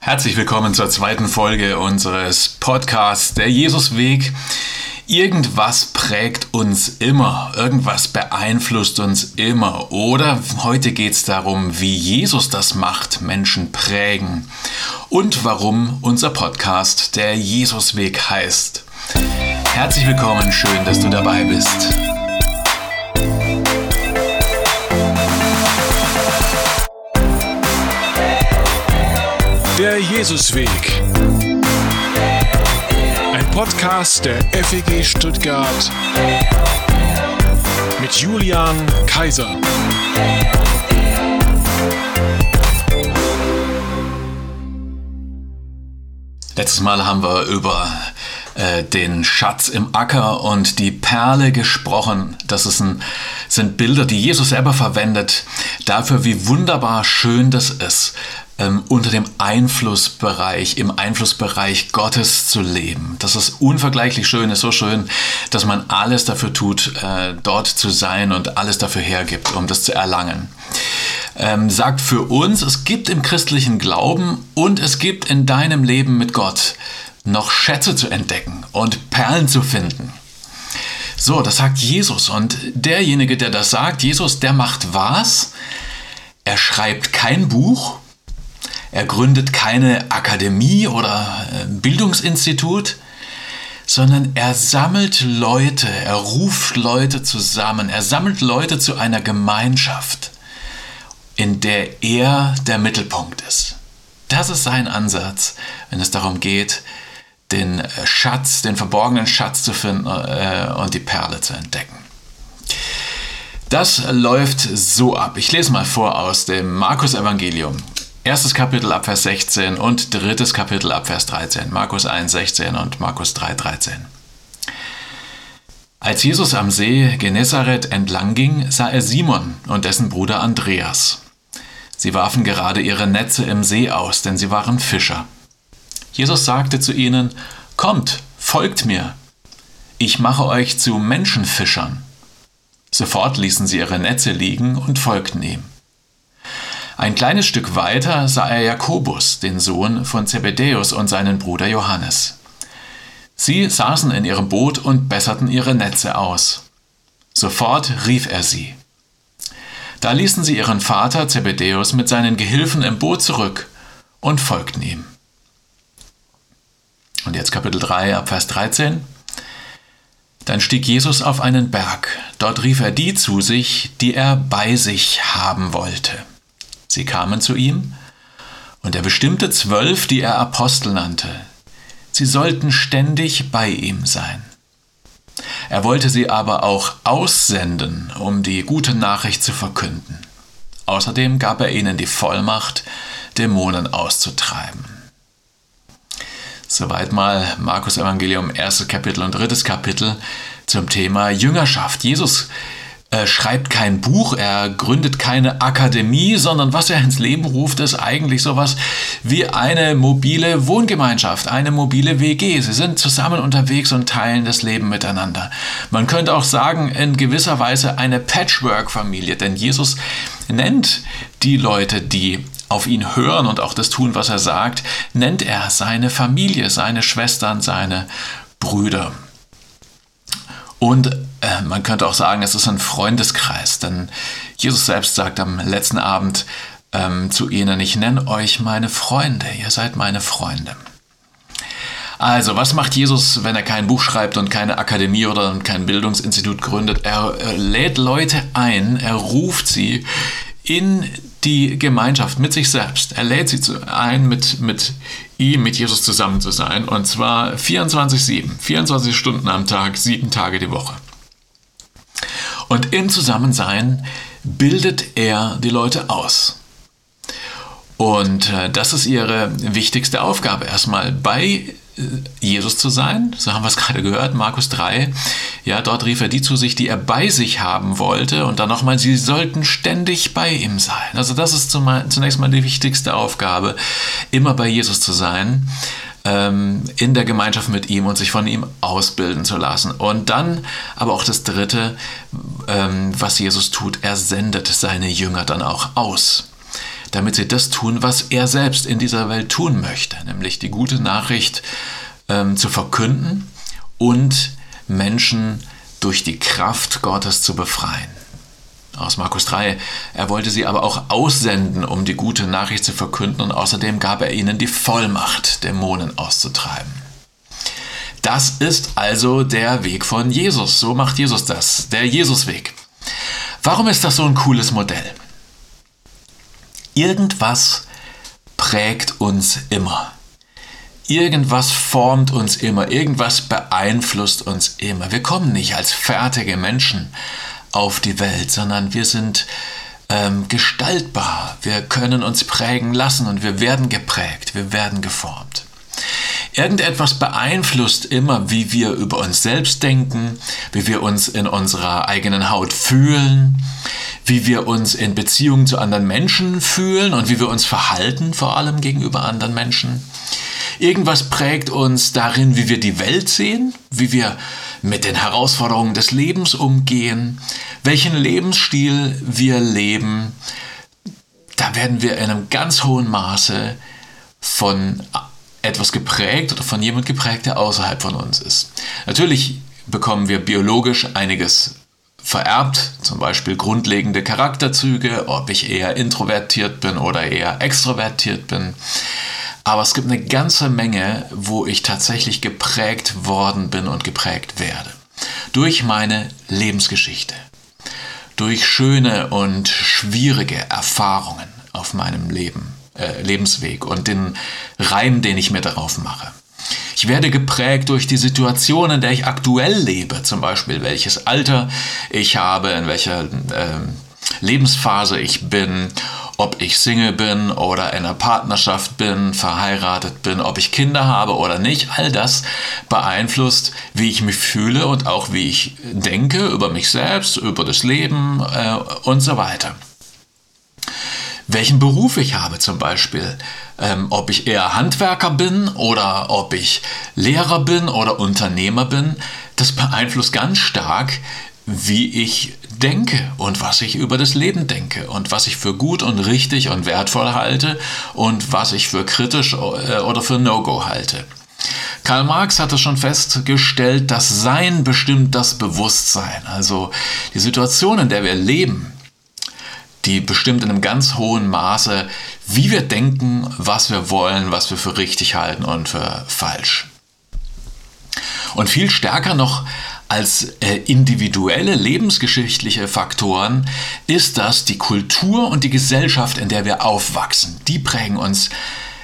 Herzlich willkommen zur zweiten Folge unseres Podcasts Der Jesusweg. Irgendwas prägt uns immer, irgendwas beeinflusst uns immer. Oder heute geht es darum, wie Jesus das macht, Menschen prägen. Und warum unser Podcast Der Jesusweg heißt. Herzlich willkommen, schön, dass du dabei bist. Jesusweg. Ein Podcast der FEG Stuttgart mit Julian Kaiser. Letztes Mal haben wir über äh, den Schatz im Acker und die Perle gesprochen. Das ein, sind Bilder, die Jesus selber verwendet, dafür, wie wunderbar schön das ist, ähm, unter dem Einflussbereich, im Einflussbereich Gottes zu leben. Das ist unvergleichlich schön, ist so schön, dass man alles dafür tut, äh, dort zu sein und alles dafür hergibt, um das zu erlangen. Ähm, sagt für uns, es gibt im christlichen Glauben und es gibt in deinem Leben mit Gott noch Schätze zu entdecken und Perlen zu finden. So, das sagt Jesus. Und derjenige, der das sagt, Jesus, der macht was? Er schreibt kein Buch, er gründet keine Akademie oder äh, Bildungsinstitut, sondern er sammelt Leute, er ruft Leute zusammen, er sammelt Leute zu einer Gemeinschaft, in der er der Mittelpunkt ist. Das ist sein Ansatz, wenn es darum geht, den äh, Schatz, den verborgenen Schatz zu finden äh, und die Perle zu entdecken. Das läuft so ab. Ich lese mal vor aus dem Markus Evangelium, Erstes Kapitel ab Vers 16 und drittes Kapitel ab Vers 13. Markus 1, 16 und Markus 3, 13. Als Jesus am See Genezareth entlang ging, sah er Simon und dessen Bruder Andreas. Sie warfen gerade ihre Netze im See aus, denn sie waren Fischer. Jesus sagte zu ihnen, Kommt, folgt mir, ich mache euch zu Menschenfischern. Sofort ließen sie ihre Netze liegen und folgten ihm. Ein kleines Stück weiter sah er Jakobus, den Sohn von Zebedäus und seinen Bruder Johannes. Sie saßen in ihrem Boot und besserten ihre Netze aus. Sofort rief er sie. Da ließen sie ihren Vater Zebedäus mit seinen Gehilfen im Boot zurück und folgten ihm. Und jetzt Kapitel 3 ab Vers 13. Dann stieg Jesus auf einen Berg. Dort rief er die zu sich, die er bei sich haben wollte. Sie kamen zu ihm, und er bestimmte zwölf, die er Apostel nannte. Sie sollten ständig bei ihm sein. Er wollte sie aber auch aussenden, um die gute Nachricht zu verkünden. Außerdem gab er ihnen die Vollmacht, Dämonen auszutreiben. Soweit mal Markus Evangelium, erstes Kapitel und drittes Kapitel zum Thema Jüngerschaft. Jesus er schreibt kein Buch, er gründet keine Akademie, sondern was er ins Leben ruft, ist eigentlich sowas wie eine mobile Wohngemeinschaft, eine mobile WG. Sie sind zusammen unterwegs und teilen das Leben miteinander. Man könnte auch sagen, in gewisser Weise eine Patchwork-Familie, denn Jesus nennt die Leute, die auf ihn hören und auch das tun, was er sagt, nennt er seine Familie, seine Schwestern, seine Brüder. Und äh, man könnte auch sagen, es ist ein Freundeskreis, denn Jesus selbst sagt am letzten Abend ähm, zu ihnen, ich nenne euch meine Freunde, ihr seid meine Freunde. Also, was macht Jesus, wenn er kein Buch schreibt und keine Akademie oder kein Bildungsinstitut gründet? Er, er lädt Leute ein, er ruft sie in die Gemeinschaft mit sich selbst. Er lädt sie ein, mit, mit ihm, mit Jesus zusammen zu sein. Und zwar 24-7, 24 Stunden am Tag, sieben Tage die Woche. Und im Zusammensein bildet er die Leute aus. Und äh, das ist ihre wichtigste Aufgabe. Erstmal bei Jesus zu sein. So haben wir es gerade gehört, Markus 3. Ja, dort rief er die zu sich, die er bei sich haben wollte. Und dann nochmal, sie sollten ständig bei ihm sein. Also das ist zunächst mal die wichtigste Aufgabe, immer bei Jesus zu sein, ähm, in der Gemeinschaft mit ihm und sich von ihm ausbilden zu lassen. Und dann aber auch das Dritte, ähm, was Jesus tut, er sendet seine Jünger dann auch aus. damit sie das tun, was er selbst in dieser Welt tun möchte, nämlich die gute Nachricht ähm, zu verkünden und Menschen durch die Kraft Gottes zu befreien. Aus Markus 3, er wollte sie aber auch aussenden, um die gute Nachricht zu verkünden und außerdem gab er ihnen die Vollmacht, Dämonen auszutreiben. Das ist also der Weg von Jesus. So macht Jesus das, der Jesusweg. Warum ist das so ein cooles Modell? Irgendwas prägt uns immer. Irgendwas formt uns immer, irgendwas beeinflusst uns immer. Wir kommen nicht als fertige Menschen auf die Welt, sondern wir sind ähm, gestaltbar. Wir können uns prägen lassen und wir werden geprägt, wir werden geformt. Irgendetwas beeinflusst immer, wie wir über uns selbst denken, wie wir uns in unserer eigenen Haut fühlen, wie wir uns in Beziehung zu anderen Menschen fühlen und wie wir uns verhalten, vor allem gegenüber anderen Menschen. Irgendwas prägt uns darin, wie wir die Welt sehen, wie wir mit den Herausforderungen des Lebens umgehen, welchen Lebensstil wir leben. Da werden wir in einem ganz hohen Maße von etwas geprägt oder von jemand geprägt, der außerhalb von uns ist. Natürlich bekommen wir biologisch einiges vererbt, zum Beispiel grundlegende Charakterzüge, ob ich eher introvertiert bin oder eher extrovertiert bin. Aber es gibt eine ganze Menge, wo ich tatsächlich geprägt worden bin und geprägt werde. Durch meine Lebensgeschichte. Durch schöne und schwierige Erfahrungen auf meinem Leben, äh, Lebensweg und den Reim, den ich mir darauf mache. Ich werde geprägt durch die Situation, in der ich aktuell lebe, zum Beispiel welches Alter ich habe, in welcher äh, Lebensphase ich bin, ob ich Single bin oder in einer Partnerschaft bin, verheiratet bin, ob ich Kinder habe oder nicht. All das beeinflusst, wie ich mich fühle und auch wie ich denke über mich selbst, über das Leben äh, und so weiter welchen Beruf ich habe zum Beispiel. Ähm, ob ich eher Handwerker bin oder ob ich Lehrer bin oder Unternehmer bin, das beeinflusst ganz stark, wie ich denke und was ich über das Leben denke und was ich für gut und richtig und wertvoll halte und was ich für kritisch äh, oder für No-Go halte. Karl Marx hatte schon festgestellt, dass Sein bestimmt das Bewusstsein. Also die Situation, in der wir leben, die bestimmt in einem ganz hohen Maße, wie wir denken, was wir wollen, was wir für richtig halten und für falsch. Und viel stärker noch als äh, individuelle lebensgeschichtliche Faktoren ist das die Kultur und die Gesellschaft, in der wir aufwachsen. Die prägen uns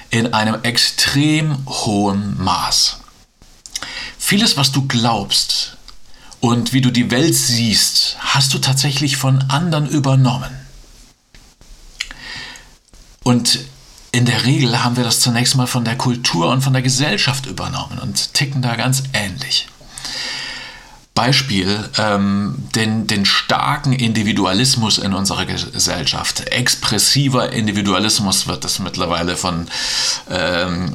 in einem extrem hohen Maß. Vieles, was du glaubst und wie du die Welt siehst, hast du tatsächlich von anderen übernommen. Und in der Regel haben wir das zunächst mal von der Kultur und von der Gesellschaft übernommen und ticken da ganz ähnlich. Beispiel ähm, den, den starken Individualismus in unserer Gesellschaft. Expressiver Individualismus wird das mittlerweile von ähm,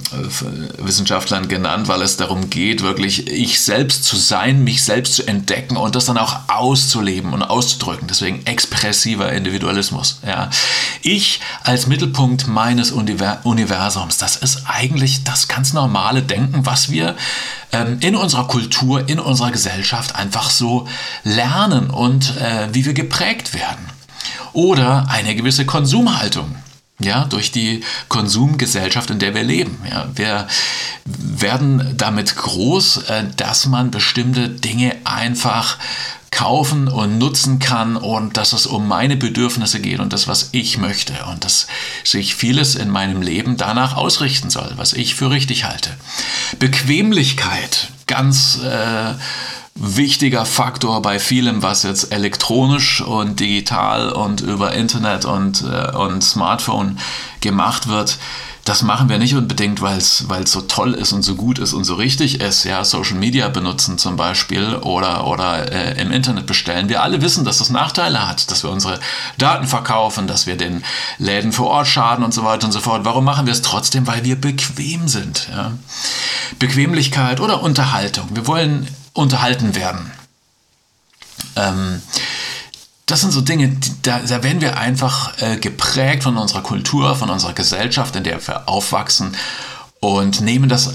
Wissenschaftlern genannt, weil es darum geht, wirklich ich selbst zu sein, mich selbst zu entdecken und das dann auch auszuleben und auszudrücken. Deswegen expressiver Individualismus. Ja. Ich als Mittelpunkt meines Universums, das ist eigentlich das ganz normale Denken, was wir ähm, in unserer Kultur, in unserer Gesellschaft einfach so lernen und äh, wie wir geprägt werden. Oder eine gewisse Konsumhaltung. Ja, durch die Konsumgesellschaft, in der wir leben. Ja, wir werden damit groß, äh, dass man bestimmte Dinge einfach kaufen und nutzen kann und dass es um meine Bedürfnisse geht und das, was ich möchte und dass sich vieles in meinem Leben danach ausrichten soll, was ich für richtig halte. Bequemlichkeit, ganz äh, wichtiger Faktor bei vielem, was jetzt elektronisch und digital und über Internet und, äh, und Smartphone gemacht wird das machen wir nicht unbedingt, weil es so toll ist und so gut ist und so richtig ist. Ja, Social Media benutzen zum Beispiel oder, oder äh, im Internet bestellen. Wir alle wissen, dass das Nachteile hat, dass wir unsere Daten verkaufen, dass wir den Läden vor Ort schaden und so weiter und so fort. Warum machen wir es trotzdem? Weil wir bequem sind. Ja? Bequemlichkeit oder Unterhaltung. Wir wollen unterhalten werden. Ähm, das sind so Dinge, da, da werden wir einfach äh, geprägt von unserer Kultur, von unserer Gesellschaft, in der wir aufwachsen und nehmen das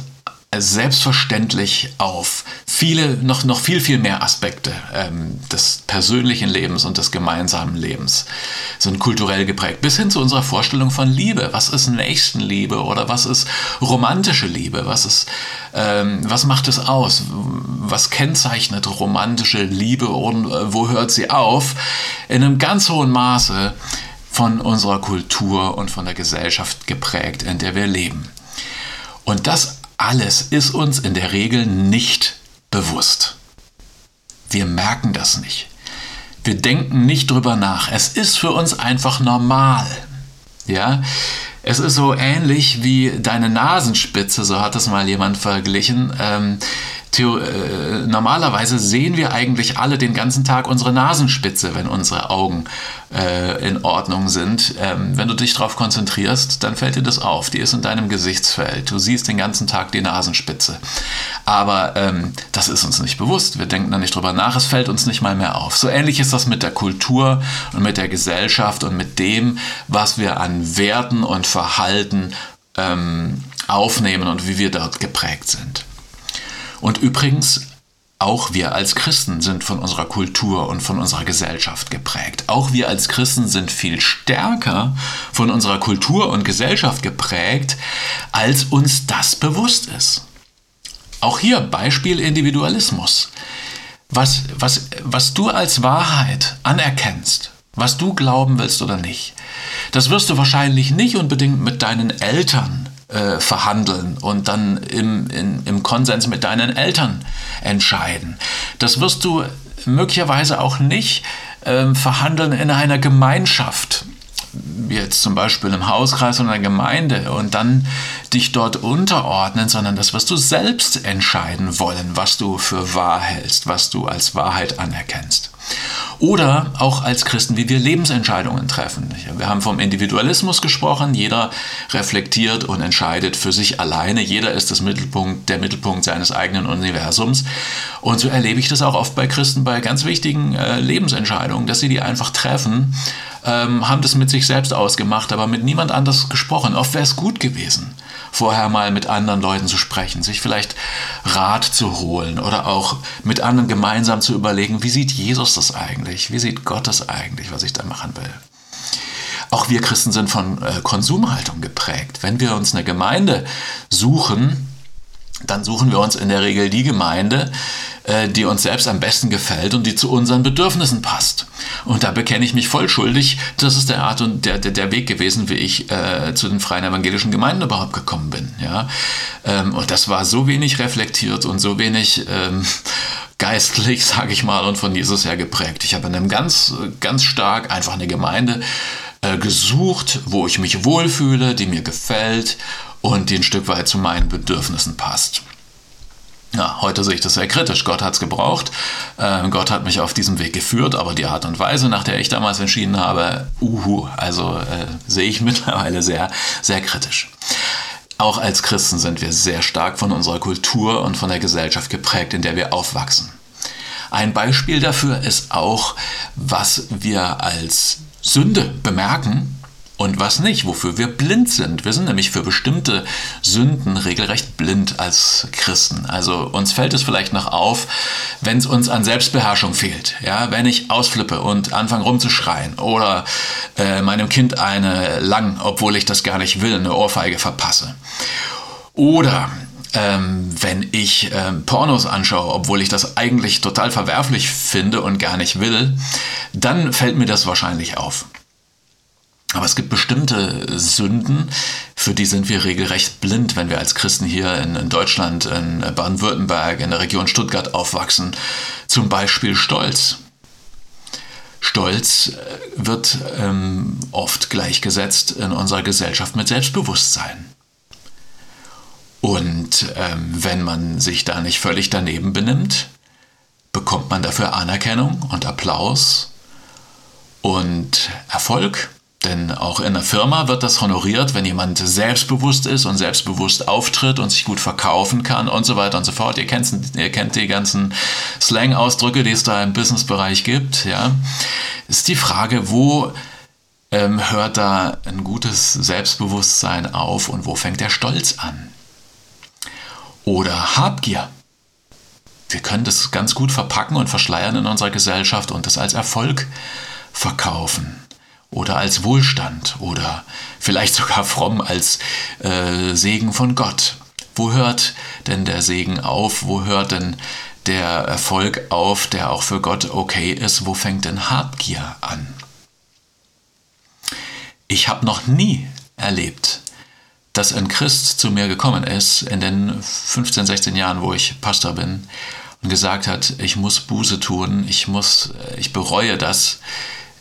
selbstverständlich auf viele, noch, noch viel, viel mehr Aspekte ähm, des persönlichen Lebens und des gemeinsamen Lebens sind kulturell geprägt. Bis hin zu unserer Vorstellung von Liebe. Was ist Nächstenliebe oder was ist romantische Liebe? Was, ist, ähm, was macht es aus? Was kennzeichnet romantische Liebe und äh, wo hört sie auf? In einem ganz hohen Maße von unserer Kultur und von der Gesellschaft geprägt, in der wir leben. Und das alles ist uns in der Regel nicht bewusst. Wir merken das nicht. Wir denken nicht drüber nach. Es ist für uns einfach normal. Ja, es ist so ähnlich wie deine Nasenspitze, so hat es mal jemand verglichen. Ähm, äh, normalerweise sehen wir eigentlich alle den ganzen Tag unsere Nasenspitze, wenn unsere Augen äh, in Ordnung sind. Ähm, wenn du dich darauf konzentrierst, dann fällt dir das auf. Die ist in deinem Gesichtsfeld. Du siehst den ganzen Tag die Nasenspitze. Aber ähm, das ist uns nicht bewusst. Wir denken da nicht drüber nach. Es fällt uns nicht mal mehr auf. So ähnlich ist das mit der Kultur und mit der Gesellschaft und mit dem, was wir an Werten und Verhalten ähm, aufnehmen und wie wir dort geprägt sind. Und übrigens, auch wir als Christen sind von unserer Kultur und von unserer Gesellschaft geprägt. Auch wir als Christen sind viel stärker von unserer Kultur und Gesellschaft geprägt, als uns das bewusst ist. Auch hier Beispiel Individualismus. Was, was, was du als Wahrheit anerkennst, was du glauben willst oder nicht, das wirst du wahrscheinlich nicht unbedingt mit deinen Eltern äh, verhandeln und dann im, in, im Konsens mit deinen Eltern entscheiden. Das wirst du möglicherweise auch nicht äh, verhandeln in einer Gemeinschaft jetzt zum Beispiel im Hauskreis oder in der Gemeinde und dann dich dort unterordnen, sondern das wirst du selbst entscheiden wollen, was du für wahr hältst, was du als Wahrheit anerkennst. Oder auch als Christen, wie wir Lebensentscheidungen treffen. Wir haben vom Individualismus gesprochen. Jeder reflektiert und entscheidet für sich alleine. Jeder ist das Mittelpunkt, der Mittelpunkt seines eigenen Universums. Und so erlebe ich das auch oft bei Christen bei ganz wichtigen äh, Lebensentscheidungen, dass sie die einfach treffen, ähm, haben das mit sich selbst ausgemacht, aber mit niemand anders gesprochen. Oft wäre es gut gewesen vorher mal mit anderen Leuten zu sprechen, sich vielleicht Rat zu holen oder auch mit anderen gemeinsam zu überlegen, wie sieht Jesus das eigentlich? Wie sieht Gott das eigentlich, was ich da machen will? Auch wir Christen sind von äh, Konsumhaltung geprägt. Wenn wir uns eine Gemeinde suchen, dann suchen wir uns in der Regel die Gemeinde, äh, die uns selbst am besten gefällt und die zu unseren Bedürfnissen passt. Und da bekenne ich mich voll schuldig. Das ist der Art und der, der, der Weg gewesen, wie ich äh, zu den freien evangelischen Gemeinden überhaupt gekommen bin. Ja? Ähm, und das war so wenig reflektiert und so wenig ähm, geistlich, sage ich mal, und von Jesus her geprägt. Ich habe in einem ganz, ganz stark einfach eine Gemeinde äh, gesucht, wo ich mich wohlfühle, die mir gefällt und die ein Stück weit zu meinen Bedürfnissen passt. Ja, heute sehe ich das sehr kritisch. Gott hat es gebraucht. Äh, Gott hat mich auf diesem Weg geführt, aber die Art und Weise, nach der ich damals entschieden habe, uhu, also äh, sehe ich mittlerweile sehr, sehr kritisch. Auch als Christen sind wir sehr stark von unserer Kultur und von der Gesellschaft geprägt, in der wir aufwachsen. Ein Beispiel dafür ist auch, was wir als Sünde bemerken und was nicht, wofür wir blind sind. Wir sind nämlich für bestimmte Sünden regelrecht blind als Christen. Also uns fällt es vielleicht noch auf, wenn es uns an Selbstbeherrschung fehlt. Ja, wenn ich ausflippe und anfange rumzuschreien oder äh, meinem Kind eine lang, obwohl ich das gar nicht will, eine Ohrfeige verpasse. Oder ähm, wenn ich ähm, Pornos anschaue, obwohl ich das eigentlich total verwerflich finde und gar nicht will, dann fällt mir das wahrscheinlich auf. Aber es gibt bestimmte Sünden, für die sind wir regelrecht blind, wenn wir als Christen hier in, in Deutschland, in Baden-Württemberg, in der Region Stuttgart aufwachsen. Zum Beispiel Stolz. Stolz äh, wird ähm, oft gleichgesetzt in unserer Gesellschaft mit Selbstbewusstsein. Und ähm, wenn man sich da nicht völlig daneben benimmt, bekommt man dafür Anerkennung und Applaus und Erfolg Denn auch in einer Firma wird das honoriert, wenn jemand selbstbewusst ist und selbstbewusst auftritt und sich gut verkaufen kann und so weiter und so fort. Ihr kennt, ihr kennt die ganzen Slang-Ausdrücke, die es da im Businessbereich gibt. Ja. Ist die Frage, wo ähm, hört da ein gutes Selbstbewusstsein auf und wo fängt der Stolz an? Oder Habgier. Wir können das ganz gut verpacken und verschleiern in unserer Gesellschaft und das als Erfolg verkaufen oder als Wohlstand oder vielleicht sogar fromm als äh, Segen von Gott. Wo hört denn der Segen auf? Wo hört denn der Erfolg auf, der auch für Gott okay ist? Wo fängt denn Habgier an? Ich habe noch nie erlebt, dass ein Christ zu mir gekommen ist in den 15, 16 Jahren, wo ich Pastor bin und gesagt hat, ich muss Buße tun, ich muss, ich bereue das,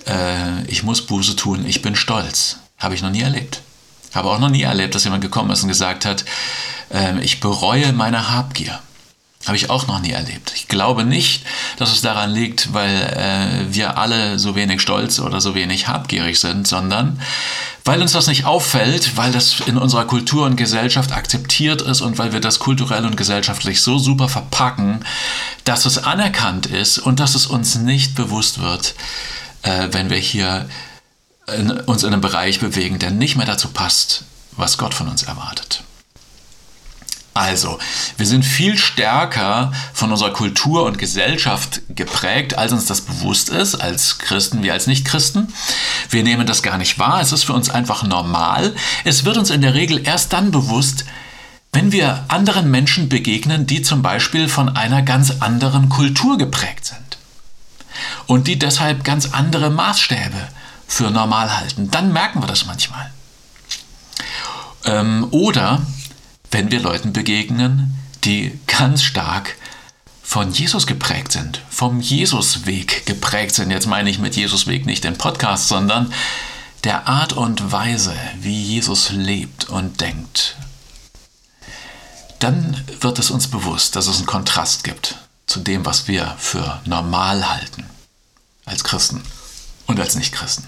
äh, ich muss Buße tun, ich bin stolz. Habe ich noch nie erlebt. Habe auch noch nie erlebt, dass jemand gekommen ist und gesagt hat, äh, ich bereue meine Habgier. Habe ich auch noch nie erlebt. Ich glaube nicht, dass es daran liegt, weil äh, wir alle so wenig stolz oder so wenig habgierig sind, sondern weil uns das nicht auffällt, weil das in unserer Kultur und Gesellschaft akzeptiert ist und weil wir das kulturell und gesellschaftlich so super verpacken, dass es anerkannt ist und dass es uns nicht bewusst wird, äh, wenn wir hier in, uns in einem Bereich bewegen, der nicht mehr dazu passt, was Gott von uns erwartet. Also, wir sind viel stärker von unserer Kultur und Gesellschaft geprägt, als uns das bewusst ist, als Christen wie als Nichtchristen. Wir nehmen das gar nicht wahr, es ist für uns einfach normal. Es wird uns in der Regel erst dann bewusst, wenn wir anderen Menschen begegnen, die zum Beispiel von einer ganz anderen Kultur geprägt sind und die deshalb ganz andere Maßstäbe für normal halten. Dann merken wir das manchmal. Ähm, oder wenn wir Leuten begegnen, die ganz stark von Jesus geprägt sind, vom Jesusweg geprägt sind. Jetzt meine ich mit Jesusweg nicht den Podcast, sondern der Art und Weise, wie Jesus lebt und denkt. Dann wird es uns bewusst, dass es einen Kontrast gibt zu dem, was wir für normal halten als Christen und als Nichtchristen.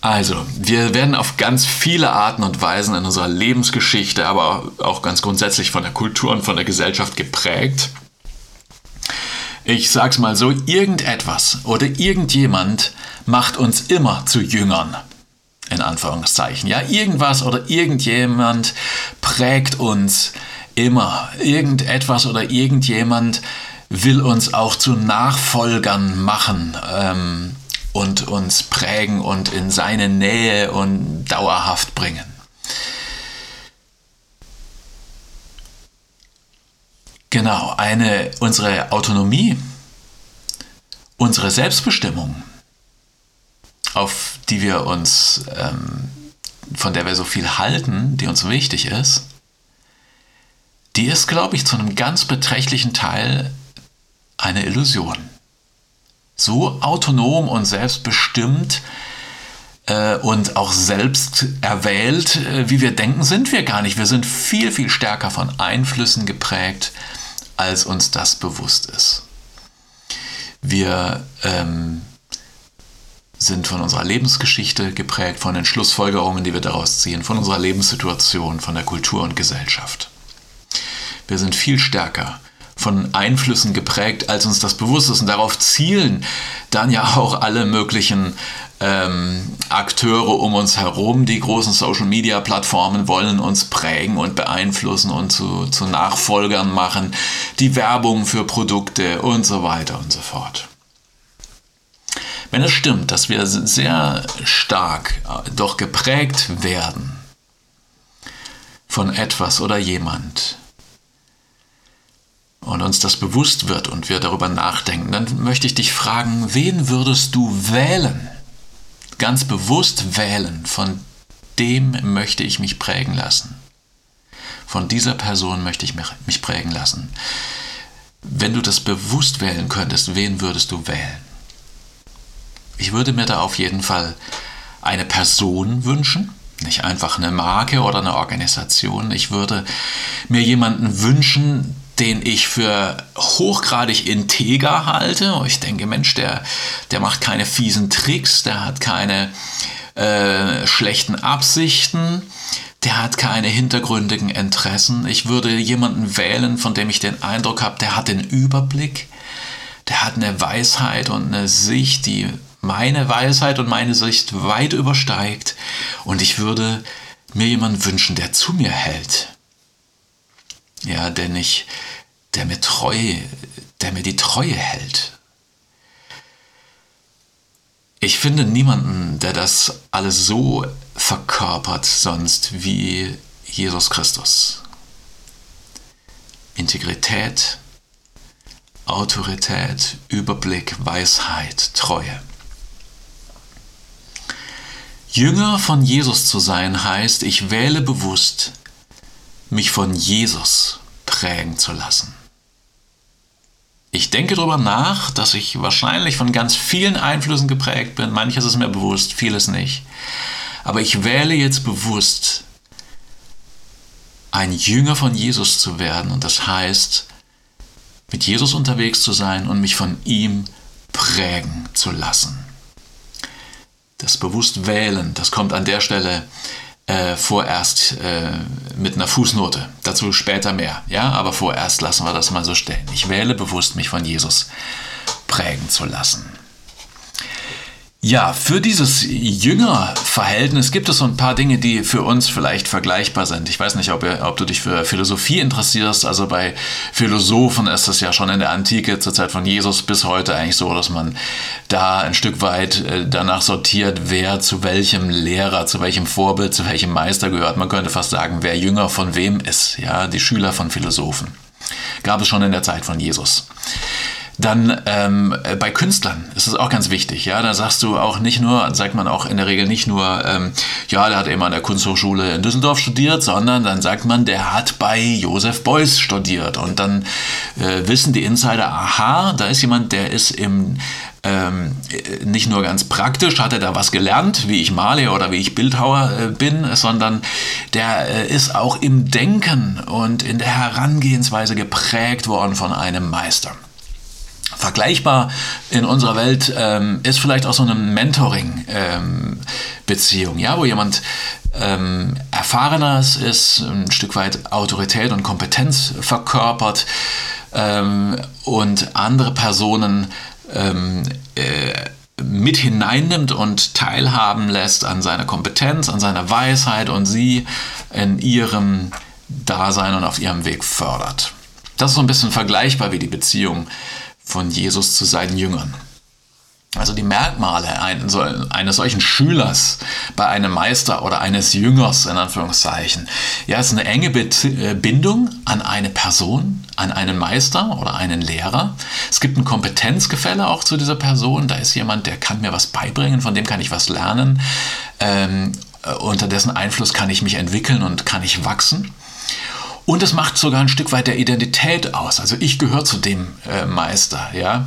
Also, wir werden auf ganz viele Arten und Weisen in unserer Lebensgeschichte, aber auch ganz grundsätzlich von der Kultur und von der Gesellschaft geprägt. Ich sag's mal so, irgendetwas oder irgendjemand macht uns immer zu Jüngern. In Anführungszeichen. Ja, irgendwas oder irgendjemand prägt uns immer. Irgendetwas oder irgendjemand will uns auch zu Nachfolgern machen. Ähm, und uns prägen und in seine Nähe und dauerhaft bringen. Genau, eine, unsere Autonomie, unsere Selbstbestimmung, auf die wir uns, ähm, von der wir so viel halten, die uns wichtig ist, die ist, glaube ich, zu einem ganz beträchtlichen Teil eine Illusion so autonom und selbstbestimmt äh, und auch selbst erwählt, äh, wie wir denken, sind wir gar nicht. Wir sind viel, viel stärker von Einflüssen geprägt, als uns das bewusst ist. Wir ähm, sind von unserer Lebensgeschichte geprägt, von den Schlussfolgerungen, die wir daraus ziehen, von unserer Lebenssituation, von der Kultur und Gesellschaft. Wir sind viel stärker von Einflüssen geprägt, als uns das bewusst ist. Und darauf zielen dann ja auch alle möglichen ähm, Akteure um uns herum. Die großen Social-Media-Plattformen wollen uns prägen und beeinflussen und zu, zu Nachfolgern machen. Die Werbung für Produkte und so weiter und so fort. Wenn es stimmt, dass wir sehr stark äh, doch geprägt werden von etwas oder jemand, und uns das bewusst wird und wir darüber nachdenken, dann möchte ich dich fragen, wen würdest du wählen? Ganz bewusst wählen, von dem möchte ich mich prägen lassen. Von dieser Person möchte ich mich prägen lassen. Wenn du das bewusst wählen könntest, wen würdest du wählen? Ich würde mir da auf jeden Fall eine Person wünschen, nicht einfach eine Marke oder eine Organisation. Ich würde mir jemanden wünschen, den ich für hochgradig integer halte. Ich denke, Mensch, der, der macht keine fiesen Tricks, der hat keine äh, schlechten Absichten, der hat keine hintergründigen Interessen. Ich würde jemanden wählen, von dem ich den Eindruck habe, der hat den Überblick, der hat eine Weisheit und eine Sicht, die meine Weisheit und meine Sicht weit übersteigt. Und ich würde mir jemanden wünschen, der zu mir hält. Ja, der nicht, der mir treu, der mir die Treue hält. Ich finde niemanden, der das alles so verkörpert sonst wie Jesus Christus. Integrität, Autorität, Überblick, Weisheit, Treue. Jünger von Jesus zu sein heißt, ich wähle bewusst, mich von Jesus prägen zu lassen. Ich denke darüber nach, dass ich wahrscheinlich von ganz vielen Einflüssen geprägt bin. Manches ist mir bewusst, vieles nicht. Aber ich wähle jetzt bewusst, ein Jünger von Jesus zu werden. Und das heißt, mit Jesus unterwegs zu sein und mich von ihm prägen zu lassen. Das bewusst wählen, das kommt an der Stelle äh, vorerst äh, mit einer Fußnote. Dazu später mehr. Ja, aber vorerst lassen wir das mal so stehen. Ich wähle bewusst, mich von Jesus prägen zu lassen. Ja, für dieses Jüngerverhältnis gibt es so ein paar Dinge, die für uns vielleicht vergleichbar sind. Ich weiß nicht, ob, ob, du dich für Philosophie interessierst. Also bei Philosophen ist es ja schon in der Antike zur Zeit von Jesus bis heute eigentlich so, dass man da ein Stück weit äh, danach sortiert, wer zu welchem Lehrer, zu welchem Vorbild, zu welchem Meister gehört. Man könnte fast sagen, wer Jünger von wem ist. Ja, die Schüler von Philosophen. Gab es schon in der Zeit von Jesus. Dann ähm, bei Künstlern ist es auch ganz wichtig, ja. Da sagst du auch nicht nur, sagt man auch in der Regel nicht nur, ähm, ja, der hat eben an der Kunsthochschule in Düsseldorf studiert, sondern dann sagt man, der hat bei Josef Beuys studiert. Und dann äh, wissen die Insider, aha, da ist jemand, der ist im ähm, nicht nur ganz praktisch, hat er da was gelernt, wie ich male oder wie ich Bildhauer äh, bin, sondern der äh, ist auch im Denken und in der Herangehensweise geprägt worden von einem Meister. Vergleichbar in unserer Welt ähm, ist vielleicht auch so eine Mentoring-Beziehung, ähm, ja, wo jemand ähm, erfahrener ist, ein Stück weit Autorität und Kompetenz verkörpert ähm, und andere Personen ähm, äh, mit hineinnimmt und teilhaben lässt an seiner Kompetenz, an seiner Weisheit und sie in ihrem Dasein und auf ihrem Weg fördert. Das ist so ein bisschen vergleichbar wie die Beziehung von Jesus zu seinen Jüngern. Also die Merkmale eines solchen Schülers bei einem Meister oder eines Jüngers in Anführungszeichen. Ja, es ist eine enge äh, Bindung an eine Person, an einen Meister oder einen Lehrer. Es gibt ein Kompetenzgefälle auch zu dieser Person. Da ist jemand, der kann mir was beibringen, von dem kann ich was lernen. Ähm, äh, unter dessen Einfluss kann ich mich entwickeln und kann ich wachsen. Und es macht sogar ein Stück weit der Identität aus. Also ich gehöre zu dem äh, Meister, ja.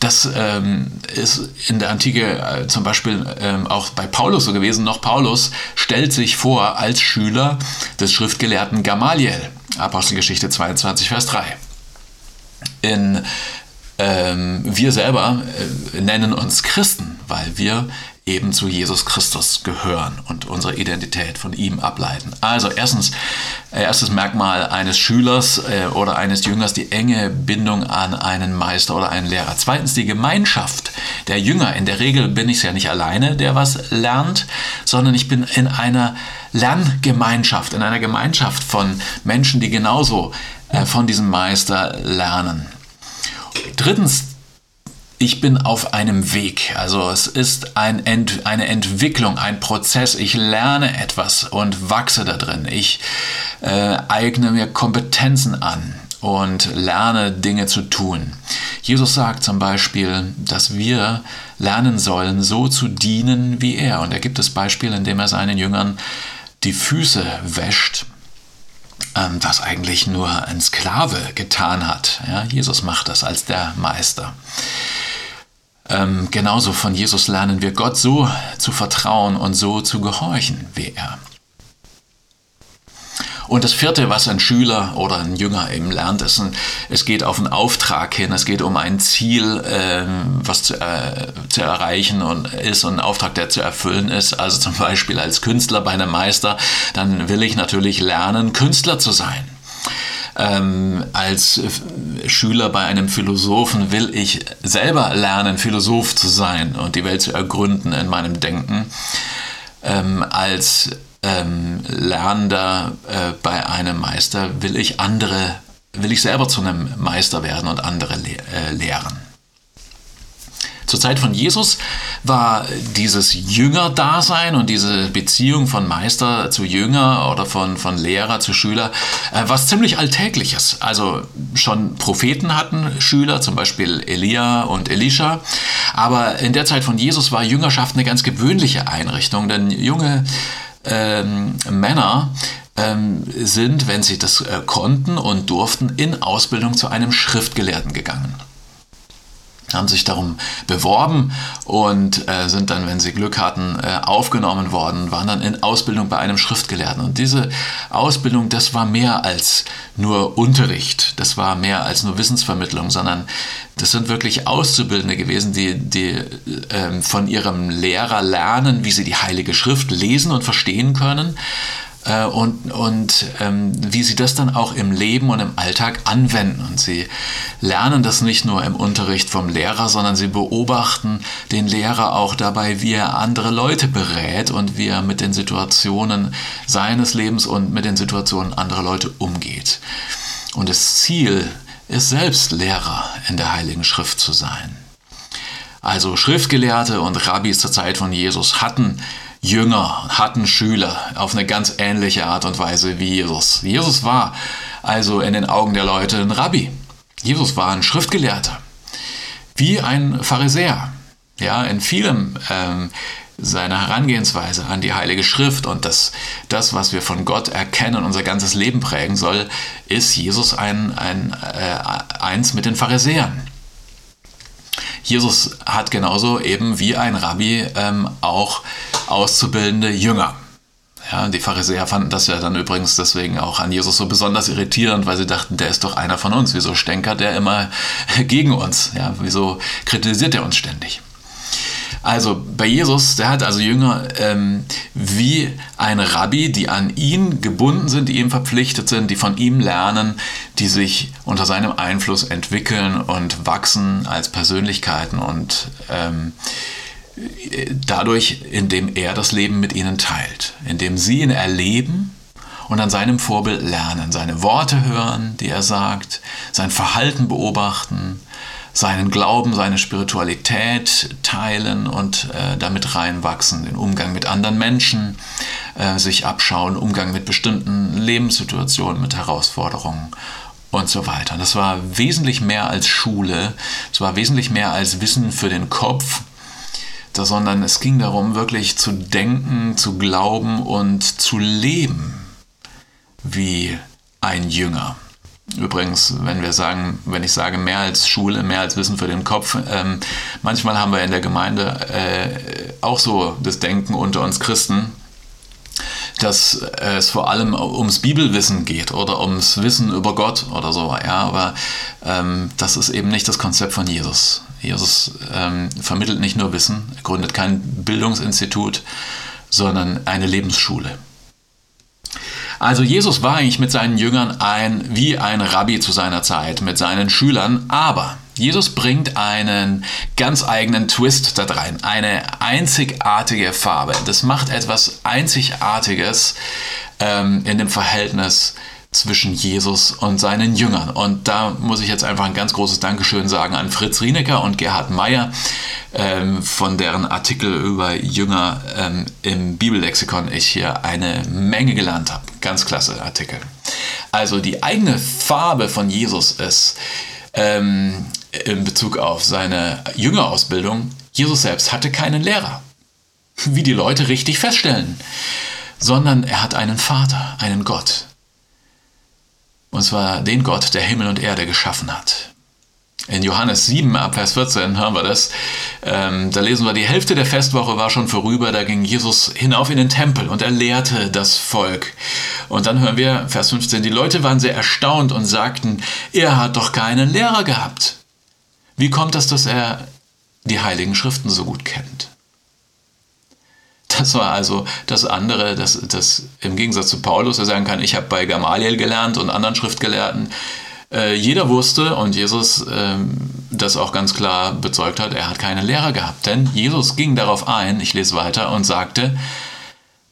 Das ähm, ist in der Antike äh, zum Beispiel ähm, auch bei Paulus so gewesen. Noch Paulus stellt sich vor als Schüler des Schriftgelehrten Gamaliel. Apostelgeschichte 22, Vers 3. In, ähm, wir selber äh, nennen uns Christen, weil wir eben zu Jesus Christus gehören und unsere Identität von ihm ableiten. Also erstens, äh, erstes Merkmal eines Schülers äh, oder eines Jüngers, die enge Bindung an einen Meister oder einen Lehrer. Zweitens, die Gemeinschaft der Jünger. In der Regel bin ich ja nicht alleine, der was lernt, sondern ich bin in einer Lerngemeinschaft, in einer Gemeinschaft von Menschen, die genauso äh, von diesem Meister lernen. Drittens, ich bin auf einem Weg. Also es ist ein Ent, eine Entwicklung, ein Prozess. Ich lerne etwas und wachse da drin. Ich äh, eigne mir Kompetenzen an und lerne Dinge zu tun. Jesus sagt zum Beispiel, dass wir lernen sollen, so zu dienen wie er. Und er gibt das Beispiel, indem er seinen Jüngern die Füße wäscht ähm, das eigentlich nur ein Sklave getan hat. Ja, Jesus macht das als der Meister. Ähm, genauso von Jesus lernen wir Gott so zu vertrauen und so zu gehorchen wie er. Und das vierte, was ein Schüler oder ein Jünger eben lernt, ist, ein, es geht auf einen Auftrag hin, es geht um ein Ziel, äh, was zu, äh, zu, erreichen und ist und ein Auftrag, der zu erfüllen ist. Also zum Beispiel als Künstler bei einem Meister, dann will ich natürlich lernen, Künstler zu sein. Ähm, als Schüler bei einem Philosophen will ich selber lernen, Philosoph zu sein und die Welt zu ergründen in meinem Denken. Ähm, als ähm, Lernender äh, bei einem Meister will ich andere, will ich selber zu einem Meister werden und andere le äh, lehren. Zur Zeit von Jesus war dieses Jüngerdasein und diese Beziehung von Meister zu Jünger oder von, von Lehrer zu Schüler äh, was ziemlich Alltägliches. Also schon Propheten hatten Schüler, zum Beispiel Elia und Elisha. Aber in der Zeit von Jesus war Jüngerschaft eine ganz gewöhnliche Einrichtung, denn junge ähm, Männer ähm, sind, wenn sie das äh, konnten und durften, in Ausbildung zu einem Schriftgelehrten gegangen haben sich darum beworben und äh, sind dann, wenn sie Glück hatten, äh, aufgenommen worden, waren dann in Ausbildung bei einem Schriftgelehrten. Und diese Ausbildung, das war mehr als nur Unterricht, das war mehr als nur Wissensvermittlung, sondern das sind wirklich Auszubildende gewesen, die, die äh, von ihrem Lehrer lernen, wie sie die Heilige Schrift lesen und verstehen können äh, und, und ähm, wie sie das dann auch im Leben und im Alltag anwenden. Und sie lernen das nicht nur im Unterricht vom Lehrer, sondern sie beobachten den Lehrer auch dabei, wie er andere Leute berät und wie er mit den Situationen seines Lebens und mit den Situationen anderer Leute umgeht. Und das Ziel ist selbst Lehrer in der Heiligen Schrift zu sein. Also Schriftgelehrte und Rabbis zur Zeit von Jesus hatten Jünger, hatten Schüler auf eine ganz ähnliche Art und Weise wie Jesus. Jesus war also in den Augen der Leute ein Rabbi. Jesus war ein Schriftgelehrter, wie ein Pharisäer. Ja, in vielem ähm, seiner Herangehensweise an die Heilige Schrift und das, das, was wir von Gott erkennen und unser ganzes Leben prägen soll, ist Jesus ein, ein, äh, eins mit den Pharisäern. Jesus hat genauso eben wie ein Rabbi ähm, auch auszubildende Jünger. Ja, die Pharisäer fanden das ja dann übrigens deswegen auch an Jesus so besonders irritierend, weil sie dachten, der ist doch einer von uns. Wieso stänkert der immer gegen uns? Ja, wieso kritisiert er uns ständig? Also bei Jesus, der hat also Jünger ähm, wie ein Rabbi, die an ihn gebunden sind, die ihm verpflichtet sind, die von ihm lernen, die sich unter seinem Einfluss entwickeln und wachsen als Persönlichkeiten und ähm, dadurch, indem er das Leben mit ihnen teilt, indem sie ihn erleben und an seinem Vorbild lernen, seine Worte hören, die er sagt, sein Verhalten beobachten, seinen Glauben, seine Spiritualität teilen und äh, damit reinwachsen, den Umgang mit anderen Menschen äh, sich abschauen, Umgang mit bestimmten Lebenssituationen, mit Herausforderungen und so weiter. Das war wesentlich mehr als Schule, es war wesentlich mehr als Wissen für den Kopf, sondern es ging darum, wirklich zu denken, zu glauben und zu leben wie ein Jünger. Übrigens, wenn wir sagen, wenn ich sage mehr als Schule, mehr als Wissen für den Kopf, ähm, manchmal haben wir in der Gemeinde äh, auch so das Denken unter uns Christen, dass es vor allem ums Bibelwissen geht oder ums Wissen über Gott oder so. Ja, aber ähm, das ist eben nicht das Konzept von Jesus. Jesus ähm, vermittelt nicht nur Wissen, gründet kein Bildungsinstitut, sondern eine Lebensschule. Also Jesus war eigentlich mit seinen Jüngern ein, wie ein Rabbi zu seiner Zeit, mit seinen Schülern, aber Jesus bringt einen ganz eigenen Twist da rein, eine einzigartige Farbe. Das macht etwas Einzigartiges ähm, in dem Verhältnis zwischen Jesus und seinen Jüngern. Und da muss ich jetzt einfach ein ganz großes Dankeschön sagen an Fritz Rienecker und Gerhard Meyer, ähm, von deren Artikel über Jünger ähm, im Bibellexikon ich hier eine Menge gelernt habe. Ganz klasse Artikel. Also die eigene Farbe von Jesus ist ähm, in Bezug auf seine Jüngerausbildung, Jesus selbst hatte keinen Lehrer, wie die Leute richtig feststellen, sondern er hat einen Vater, einen Gott. Und zwar den Gott, der Himmel und Erde geschaffen hat. In Johannes 7 ab Vers 14 hören wir das. Ähm, da lesen wir, die Hälfte der Festwoche war schon vorüber, da ging Jesus hinauf in den Tempel und er lehrte das Volk. Und dann hören wir Vers 15, die Leute waren sehr erstaunt und sagten, er hat doch keinen Lehrer gehabt. Wie kommt das, dass er die heiligen Schriften so gut kennt? Das war also das andere, dass das im Gegensatz zu Paulus, der sagen kann, ich habe bei Gamaliel gelernt und anderen Schriftgelehrten, äh, jeder wusste und Jesus ähm, das auch ganz klar bezeugt hat, er hat keine Lehrer gehabt. Denn Jesus ging darauf ein, ich lese weiter, und sagte,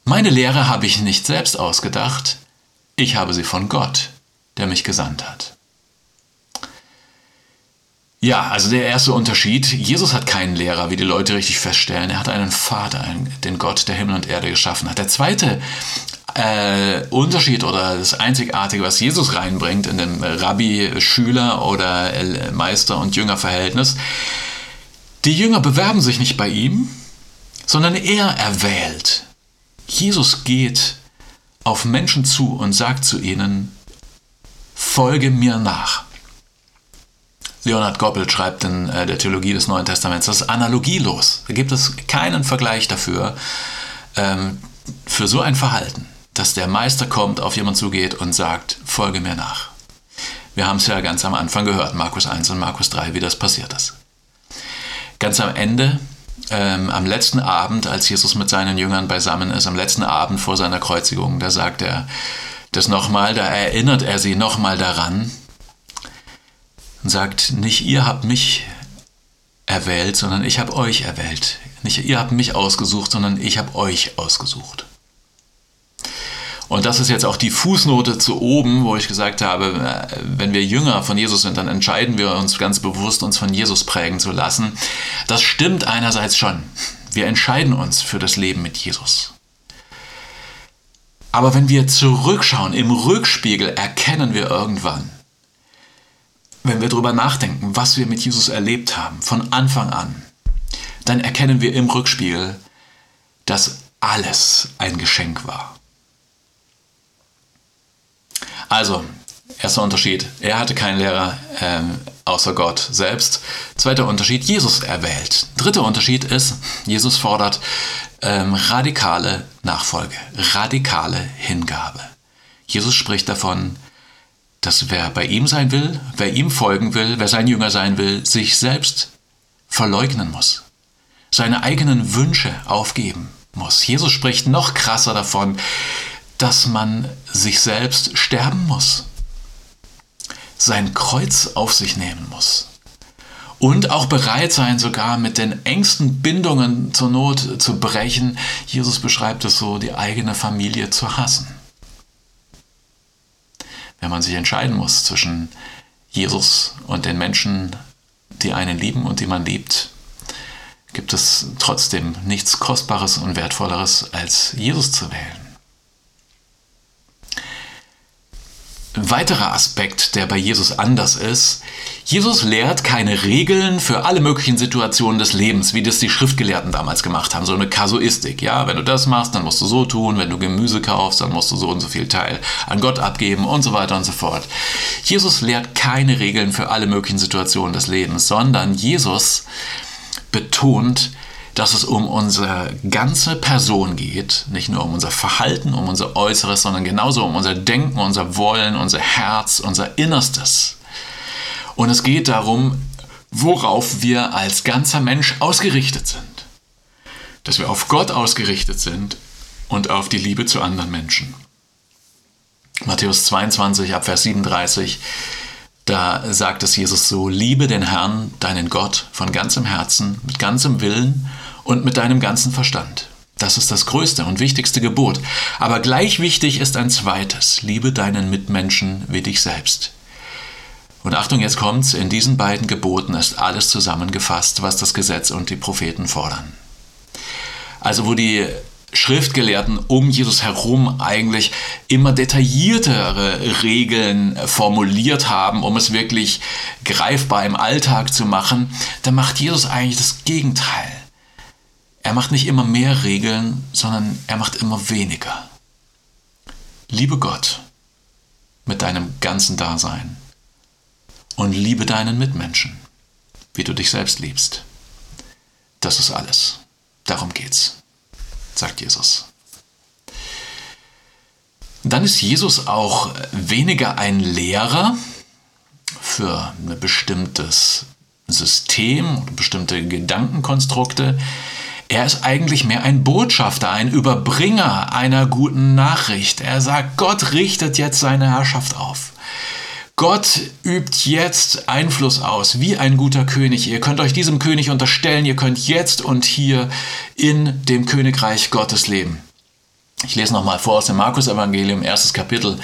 meine Lehre habe ich nicht selbst ausgedacht, ich habe sie von Gott, der mich gesandt hat. Ja, also der erste Unterschied, Jesus hat keinen Lehrer, wie die Leute richtig feststellen. Er hat einen Vater, den Gott, der Himmel und Erde geschaffen hat. Der zweite äh, Unterschied oder das Einzigartige, was Jesus reinbringt in dem Rabbi-Schüler- oder Meister- und Jünger-Verhältnis, die Jünger bewerben sich nicht bei ihm, sondern er erwählt. Jesus geht auf Menschen zu und sagt zu ihnen, folge mir nach. Leonhard Goppel schreibt in äh, der Theologie des Neuen Testaments, das ist analogielos. Da gibt es keinen Vergleich dafür, ähm, für so ein Verhalten, dass der Meister kommt, auf jemanden zugeht und sagt, folge mir nach. Wir haben es ja ganz am Anfang gehört, Markus 1 und Markus 3, wie das passiert ist. Ganz am Ende, ähm, am letzten Abend, als Jesus mit seinen Jüngern beisammen ist, am letzten Abend vor seiner Kreuzigung, da sagt er das nochmal, da erinnert er sie nochmal daran, und sagt, nicht ihr habt mich erwählt, sondern ich habe euch erwählt. Nicht ihr habt mich ausgesucht, sondern ich habe euch ausgesucht. Und das ist jetzt auch die Fußnote zu oben, wo ich gesagt habe, äh, wenn wir Jünger von Jesus sind, dann entscheiden wir uns ganz bewusst, uns von Jesus prägen zu lassen. Das stimmt einerseits schon. Wir entscheiden uns für das Leben mit Jesus. Aber wenn wir zurückschauen, im Rückspiegel erkennen wir irgendwann, wenn wir darüber nachdenken, was wir mit Jesus erlebt haben, von Anfang an, dann erkennen wir im Rückspiegel, dass alles ein Geschenk war. Also, erster Unterschied, er hatte keinen Lehrer äh, außer Gott selbst. Zweiter Unterschied, Jesus erwählt. Dritter Unterschied ist, Jesus fordert ähm, radikale Nachfolge, radikale Hingabe. Jesus spricht davon, dass wer bei ihm sein will, wer ihm folgen will, wer sein Jünger sein will, sich selbst verleugnen muss, seine eigenen Wünsche aufgeben muss. Jesus spricht noch krasser davon, dass man sich selbst sterben muss, sein Kreuz auf sich nehmen muss und auch bereit sein, sogar mit den engsten Bindungen zur Not zu brechen. Jesus beschreibt es so, die eigene Familie zu hassen wenn man sich entscheiden muss zwischen Jesus und den Menschen, die einen lieben und die man liebt, gibt es trotzdem nichts Kostbares und Wertvolleres, als Jesus zu wählen. Ein weiterer Aspekt, der bei Jesus anders ist, Jesus lehrt keine Regeln für alle möglichen Situationen des Lebens, wie das die Schriftgelehrten damals gemacht haben, so eine Kasuistik. Ja, wenn du das machst, dann musst du so tun, wenn du Gemüse kaufst, dann musst du so und so viel Teil an Gott abgeben und so weiter und so fort. Jesus lehrt keine Regeln für alle möglichen Situationen des Lebens, sondern Jesus betont, dass es um unsere ganze Person geht, nicht nur um unser Verhalten, um unser Äußeres, sondern genauso um unser Denken, unser Wollen, unser Herz, unser Innerstes. Und es geht darum, worauf wir als ganzer Mensch ausgerichtet sind. Dass wir auf Gott ausgerichtet sind und auf die Liebe zu anderen Menschen. Matthäus 22 ab Vers 37 da sagt es Jesus so, liebe den Herrn, deinen Gott, von ganzem Herzen, mit ganzem Willen und mit deinem ganzen Verstand. Das ist das größte und wichtigste Gebot. Aber gleich wichtig ist ein zweites, liebe deinen Mitmenschen wie dich selbst. Und Achtung, jetzt kommt's, in diesen beiden Geboten ist alles zusammengefasst, was das Gesetz und die Propheten fordern. Also wo die Schriftgelehrten um Jesus herum eigentlich immer detailliertere Regeln formuliert haben, um es wirklich greifbar im Alltag zu machen, da macht Jesus eigentlich das Gegenteil. Er macht nicht immer mehr Regeln, sondern er macht immer weniger. Liebe Gott mit deinem ganzen Dasein und liebe deinen Mitmenschen. wie du dich selbst liebst. Das ist alles. Darum geht's, sagt Jesus. Dann ist Jesus auch weniger ein Lehrer für ein bestimmtes System oder bestimmte Gedankenkonstrukte. Er ist eigentlich mehr ein Botschafter, ein Überbringer einer guten Nachricht. Er sagt, Gott richtet jetzt seine Herrschaft auf. Gott übt jetzt Einfluss aus, wie ein guter König. Ihr könnt euch diesem König unterstellen, ihr könnt jetzt und hier in dem Königreich Gottes leben. Ich lese nochmal vor aus dem Markus-Evangelium, erstes Kapitel,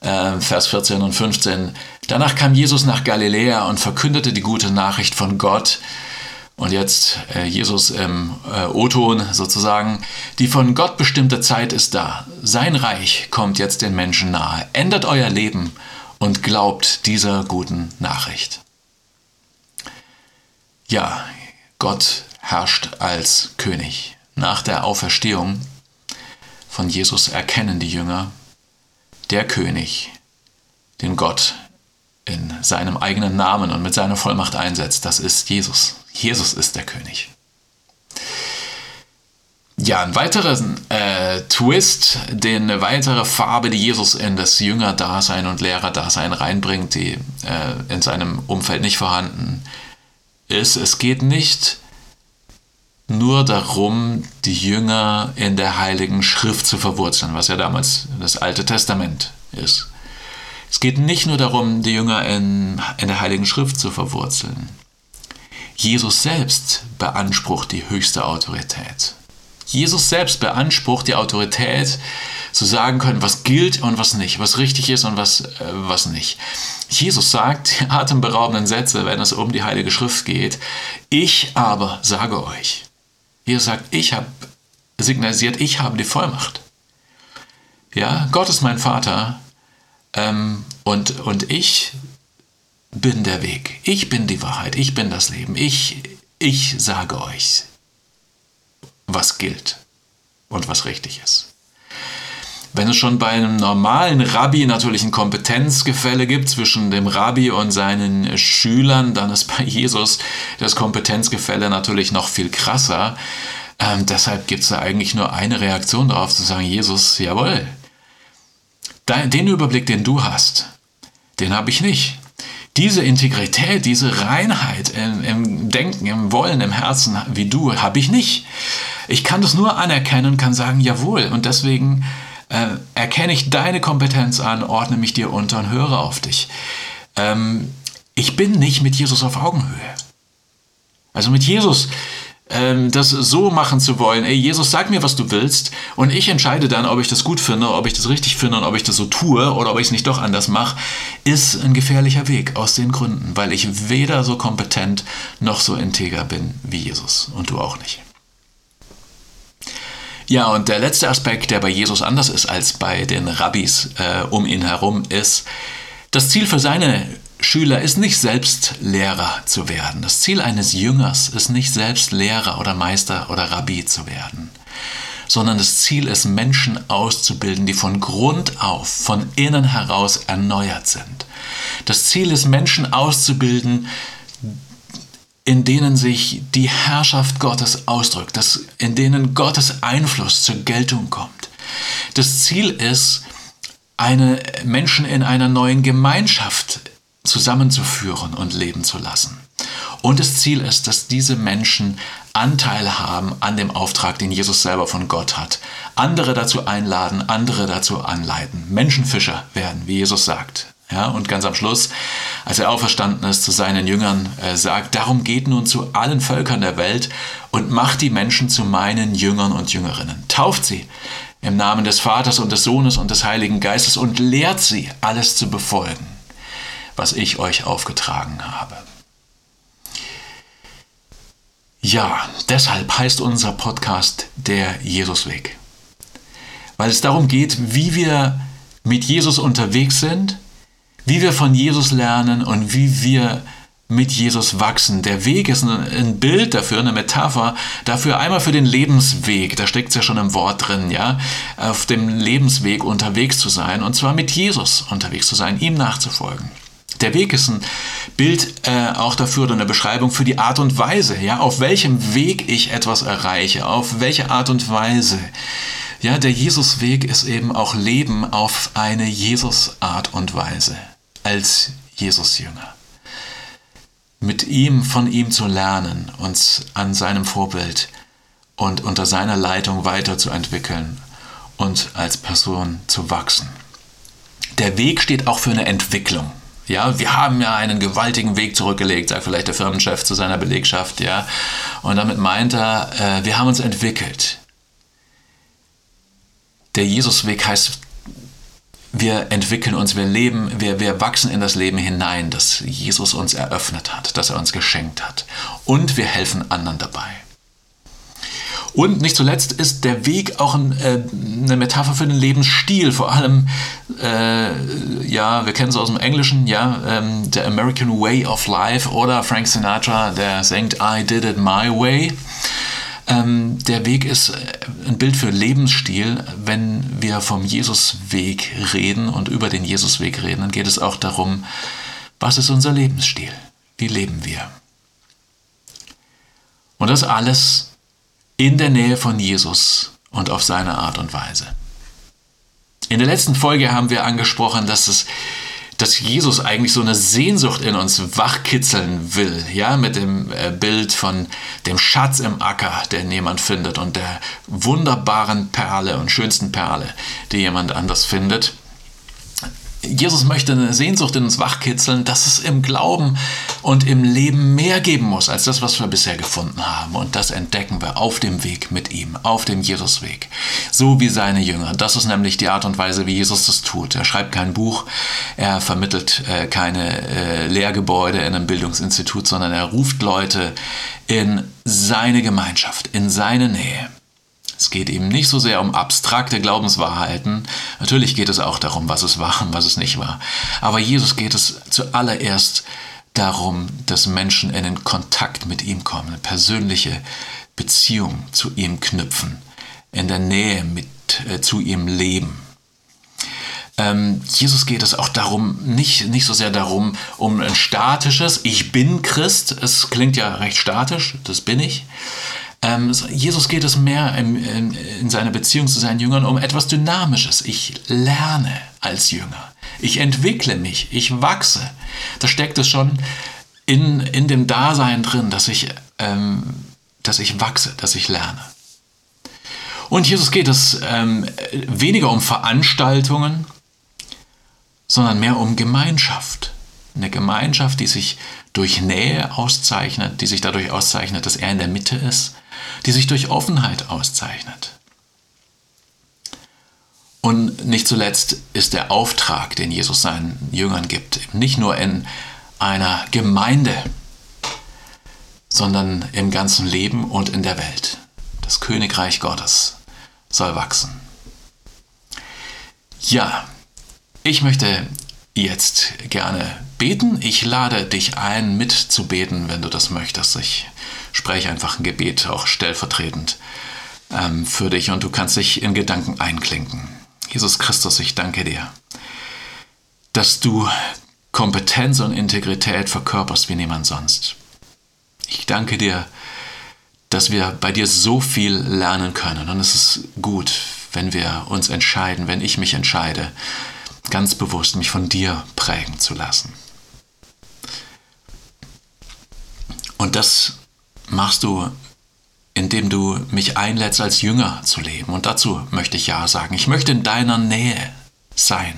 äh, Vers 14 und 15. Danach kam Jesus nach Galiläa und verkündete die gute Nachricht von Gott. Und jetzt äh, Jesus im äh, O-Ton sozusagen. Die von Gott bestimmte Zeit ist da. Sein Reich kommt jetzt den Menschen nahe. Ändert euer Leben und glaubt dieser guten Nachricht. Ja, Gott herrscht als König. Nach der Auferstehung von Jesus erkennen die Jünger, der König, den Gott in seinem eigenen Namen und mit seiner Vollmacht einsetzt, das ist Jesus. Jesus ist der König. Ja, ein weiterer äh, Twist, den, eine weitere Farbe, die Jesus in das Jüngerdasein und Lehrerdasein reinbringt, die äh, in seinem Umfeld nicht vorhanden ist. Es geht nicht nur darum, die Jünger in der Heiligen Schrift zu verwurzeln, was ja damals das Alte Testament ist. Es geht nicht nur darum, die Jünger in, in der Heiligen Schrift zu verwurzeln. Jesus selbst beansprucht die höchste Autorität. Jesus selbst beansprucht die Autorität, zu sagen können, was gilt und was nicht, was richtig ist und was, äh, was nicht. Jesus sagt die atemberaubenden Sätze, wenn es um die Heilige Schrift geht. Ich aber sage euch. Jesus sagt, ich habe signalisiert, ich habe die Vollmacht. Ja, Gott ist mein Vater ähm, und, und ich bin der Weg. Ich bin die Wahrheit. Ich bin das Leben. Ich, ich sage euch was gilt und was richtig ist. Wenn es schon bei einem normalen Rabbi natürlich ein Kompetenzgefälle gibt zwischen dem Rabbi und seinen Schülern, dann ist bei Jesus das Kompetenzgefälle natürlich noch viel krasser. Ähm, deshalb gibt es da eigentlich nur eine Reaktion darauf, zu sagen, Jesus, jawohl, den Überblick, den du hast, den habe ich nicht diese Integrität, diese Reinheit im, im, Denken, im Wollen, im Herzen wie du, habe ich nicht. Ich kann das nur anerkennen und kann sagen, jawohl. Und deswegen äh, erkenne ich deine Kompetenz an, ordne mich dir unter und höre auf dich. Ähm, ich bin nicht mit Jesus auf Augenhöhe. Also mit Jesus ähm, das so machen zu wollen, ey, Jesus, sag mir, was du willst und ich entscheide dann, ob ich das gut finde, ob ich das richtig finde und ob ich das so tue oder ob ich es nicht doch anders mache, ist ein gefährlicher Weg aus den Gründen, weil ich weder so kompetent noch so integer bin wie Jesus und du auch nicht. Ja, und der letzte Aspekt, der bei Jesus anders ist als bei den Rabbis äh, um ihn herum, ist, das Ziel für seine Schüler ist nicht selbst Lehrer zu werden. Das Ziel eines Jüngers ist nicht selbst Lehrer oder Meister oder Rabbi zu werden, sondern das Ziel ist, Menschen auszubilden, die von Grund auf, von innen heraus erneuert sind. Das Ziel ist, Menschen auszubilden, in denen sich die Herrschaft Gottes ausdrückt, dass, in denen Gottes Einfluss zur Geltung kommt. Das Ziel ist, eine Menschen in einer neuen Gemeinschaft zusammenzuführen und leben zu lassen. Und das Ziel ist, dass diese Menschen Anteil haben an dem Auftrag, den Jesus selber von Gott hat. Andere dazu einladen, andere dazu anleiten. Menschenfischer werden, wie Jesus sagt. Ja, und ganz am Schluss, als er auferstanden ist, zu seinen Jüngern äh, sagt, darum geht nun zu allen Völkern der Welt und macht die Menschen zu meinen Jüngern und Jüngerinnen. Tauft sie im Namen des Vaters und des Sohnes und des Heiligen Geistes und lehrt sie, alles zu befolgen was ich euch aufgetragen habe. Ja, deshalb heißt unser Podcast der Jesusweg. Weil es darum geht, wie wir mit Jesus unterwegs sind, wie wir von Jesus lernen und wie wir mit Jesus wachsen. Der Weg ist ein Bild dafür, eine Metapher dafür, einmal für den Lebensweg, da steckt es ja schon im Wort drin, ja, auf dem Lebensweg unterwegs zu sein und zwar mit Jesus unterwegs zu sein, ihm nachzufolgen. Der Weg ist ein Bild äh, auch dafür oder eine Beschreibung für die Art und Weise, ja, auf welchem Weg ich etwas erreiche, auf welche Art und Weise. Ja, der Jesusweg ist eben auch Leben auf eine Jesus-Art und Weise als Jesus-Jünger. Mit ihm, von ihm zu lernen, uns an seinem Vorbild und unter seiner Leitung weiterzuentwickeln und als Person zu wachsen. Der Weg steht auch für eine Entwicklung. Ja, wir haben ja einen gewaltigen Weg zurückgelegt, sagt vielleicht der Firmenchef zu seiner Belegschaft, ja. Und damit meint er, äh, wir haben uns entwickelt. Der Jesusweg heißt, wir entwickeln uns, wir leben, wir, wir wachsen in das Leben hinein, das Jesus uns eröffnet hat, das er uns geschenkt hat. Und wir helfen anderen dabei. Und nicht zuletzt ist der Weg auch ein, äh, eine Metapher für den Lebensstil. Vor allem, äh, ja, wir kennen es aus dem Englischen, ja, ähm, der American Way of Life oder Frank Sinatra, der singt I Did It My Way. Ähm, der Weg ist ein Bild für Lebensstil. Wenn wir vom Jesusweg reden und über den Jesusweg reden, dann geht es auch darum, was ist unser Lebensstil? Wie leben wir? Und das alles in der Nähe von Jesus und auf seine Art und Weise. In der letzten Folge haben wir angesprochen, dass es dass Jesus eigentlich so eine Sehnsucht in uns wachkitzeln will, ja, mit dem äh, Bild von dem Schatz im Acker, den jemand findet und der wunderbaren Perle und schönsten Perle, die jemand anders findet. Jesus möchte eine Sehnsucht in uns wachkitzeln, dass es im Glauben und im Leben mehr geben muss als das, was wir bisher gefunden haben. Und das entdecken wir auf dem Weg mit ihm, auf dem Jesusweg. So wie seine Jünger. Das ist nämlich die Art und Weise, wie Jesus das tut. Er schreibt kein Buch, er vermittelt äh, keine äh, Lehrgebäude in einem Bildungsinstitut, sondern er ruft Leute in seine Gemeinschaft, in seine Nähe. Es geht ihm nicht so sehr um abstrakte Glaubenswahrheiten. Natürlich geht es auch darum, was es war und was es nicht war. Aber Jesus geht es zuallererst darum, dass Menschen in den Kontakt mit ihm kommen, eine persönliche Beziehung zu ihm knüpfen, in der Nähe mit, äh, zu ihm leben. Ähm, Jesus geht es auch darum, nicht, nicht so sehr darum, um ein statisches, ich bin Christ, es klingt ja recht statisch, das bin ich, ähm, Jesus geht es mehr in, in, in seiner Beziehung zu seinen Jüngern um etwas Dynamisches. Ich lerne als Jünger. Ich entwickle mich. Ich wachse. Da steckt es schon in, in dem Dasein drin, dass ich, ähm, dass ich wachse, dass ich lerne. Und Jesus geht es ähm, weniger um Veranstaltungen, sondern mehr um Gemeinschaft. Eine Gemeinschaft, die sich durch Nähe auszeichnet, die sich dadurch auszeichnet, dass er in der Mitte ist, die sich durch Offenheit auszeichnet. Und nicht zuletzt ist der Auftrag, den Jesus seinen Jüngern gibt, nicht nur in einer Gemeinde, sondern im ganzen Leben und in der Welt. Das Königreich Gottes soll wachsen. Ja, ich möchte jetzt gerne beten. Ich lade dich ein, mitzubeten, wenn du das möchtest. Ich spreche einfach ein Gebet, auch stellvertretend ähm, für dich und du kannst dich in Gedanken einklinken. Jesus Christus, ich danke dir, dass du Kompetenz und Integrität verkörperst wie niemand sonst. Ich danke dir, dass wir bei dir so viel lernen können und es ist gut, wenn wir uns entscheiden, wenn ich mich entscheide, ganz bewusst mich von dir prägen zu lassen. Und das machst du, indem du mich einlädst, als Jünger zu leben. Und dazu möchte ich ja sagen. Ich möchte in deiner Nähe sein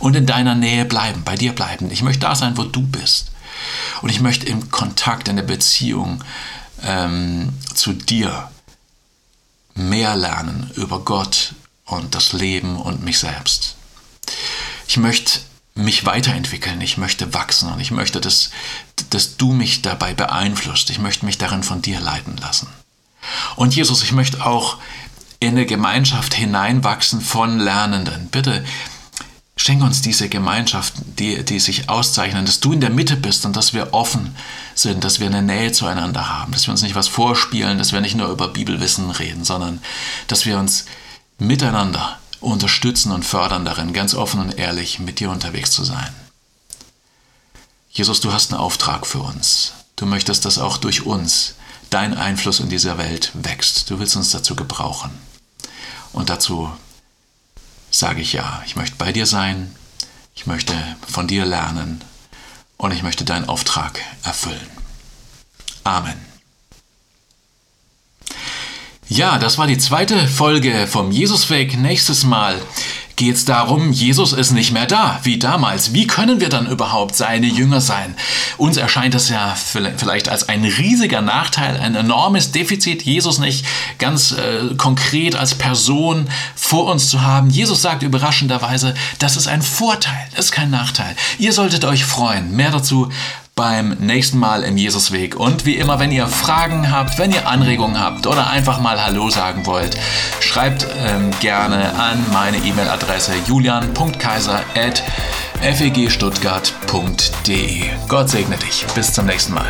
und in deiner Nähe bleiben, bei dir bleiben. Ich möchte da sein, wo du bist. Und ich möchte im Kontakt, in der Beziehung ähm, zu dir mehr lernen über Gott und das Leben und mich selbst. Ich möchte mich weiterentwickeln, ich möchte wachsen und ich möchte, dass, dass du mich dabei beeinflusst. Ich möchte mich darin von dir leiten lassen. Und Jesus, ich möchte auch in eine Gemeinschaft hineinwachsen von Lernenden. Bitte schenke uns diese Gemeinschaft, die, die sich auszeichnen, dass du in der Mitte bist und dass wir offen sind, dass wir eine Nähe zueinander haben, dass wir uns nicht was vorspielen, dass wir nicht nur über Bibelwissen reden, sondern dass wir uns miteinander unterstützen und fördern darin, ganz offen und ehrlich mit dir unterwegs zu sein. Jesus, du hast einen Auftrag für uns. Du möchtest, dass auch durch uns dein Einfluss in dieser Welt wächst. Du willst uns dazu gebrauchen. Und dazu sage ich ja, ich möchte bei dir sein, ich möchte von dir lernen und ich möchte deinen Auftrag erfüllen. Amen. Ja, das war die zweite Folge vom Jesusweg. Nächstes Mal geht es darum, Jesus ist nicht mehr da, wie damals. Wie können wir dann überhaupt seine Jünger sein? Uns erscheint es ja vielleicht als ein riesiger Nachteil, ein enormes Defizit, Jesus nicht ganz äh, konkret als Person vor uns zu haben. Jesus sagt überraschenderweise, das ist ein Vorteil, das ist kein Nachteil. Ihr solltet euch freuen. Mehr dazu beim nächsten Mal im Jesusweg. Und wie immer, wenn ihr Fragen habt, wenn ihr Anregungen habt oder einfach mal Hallo sagen wollt, schreibt ähm, gerne an meine E-Mail-Adresse julian.kaiser.fegstuttgart.de. Gott segne dich. Bis zum nächsten Mal.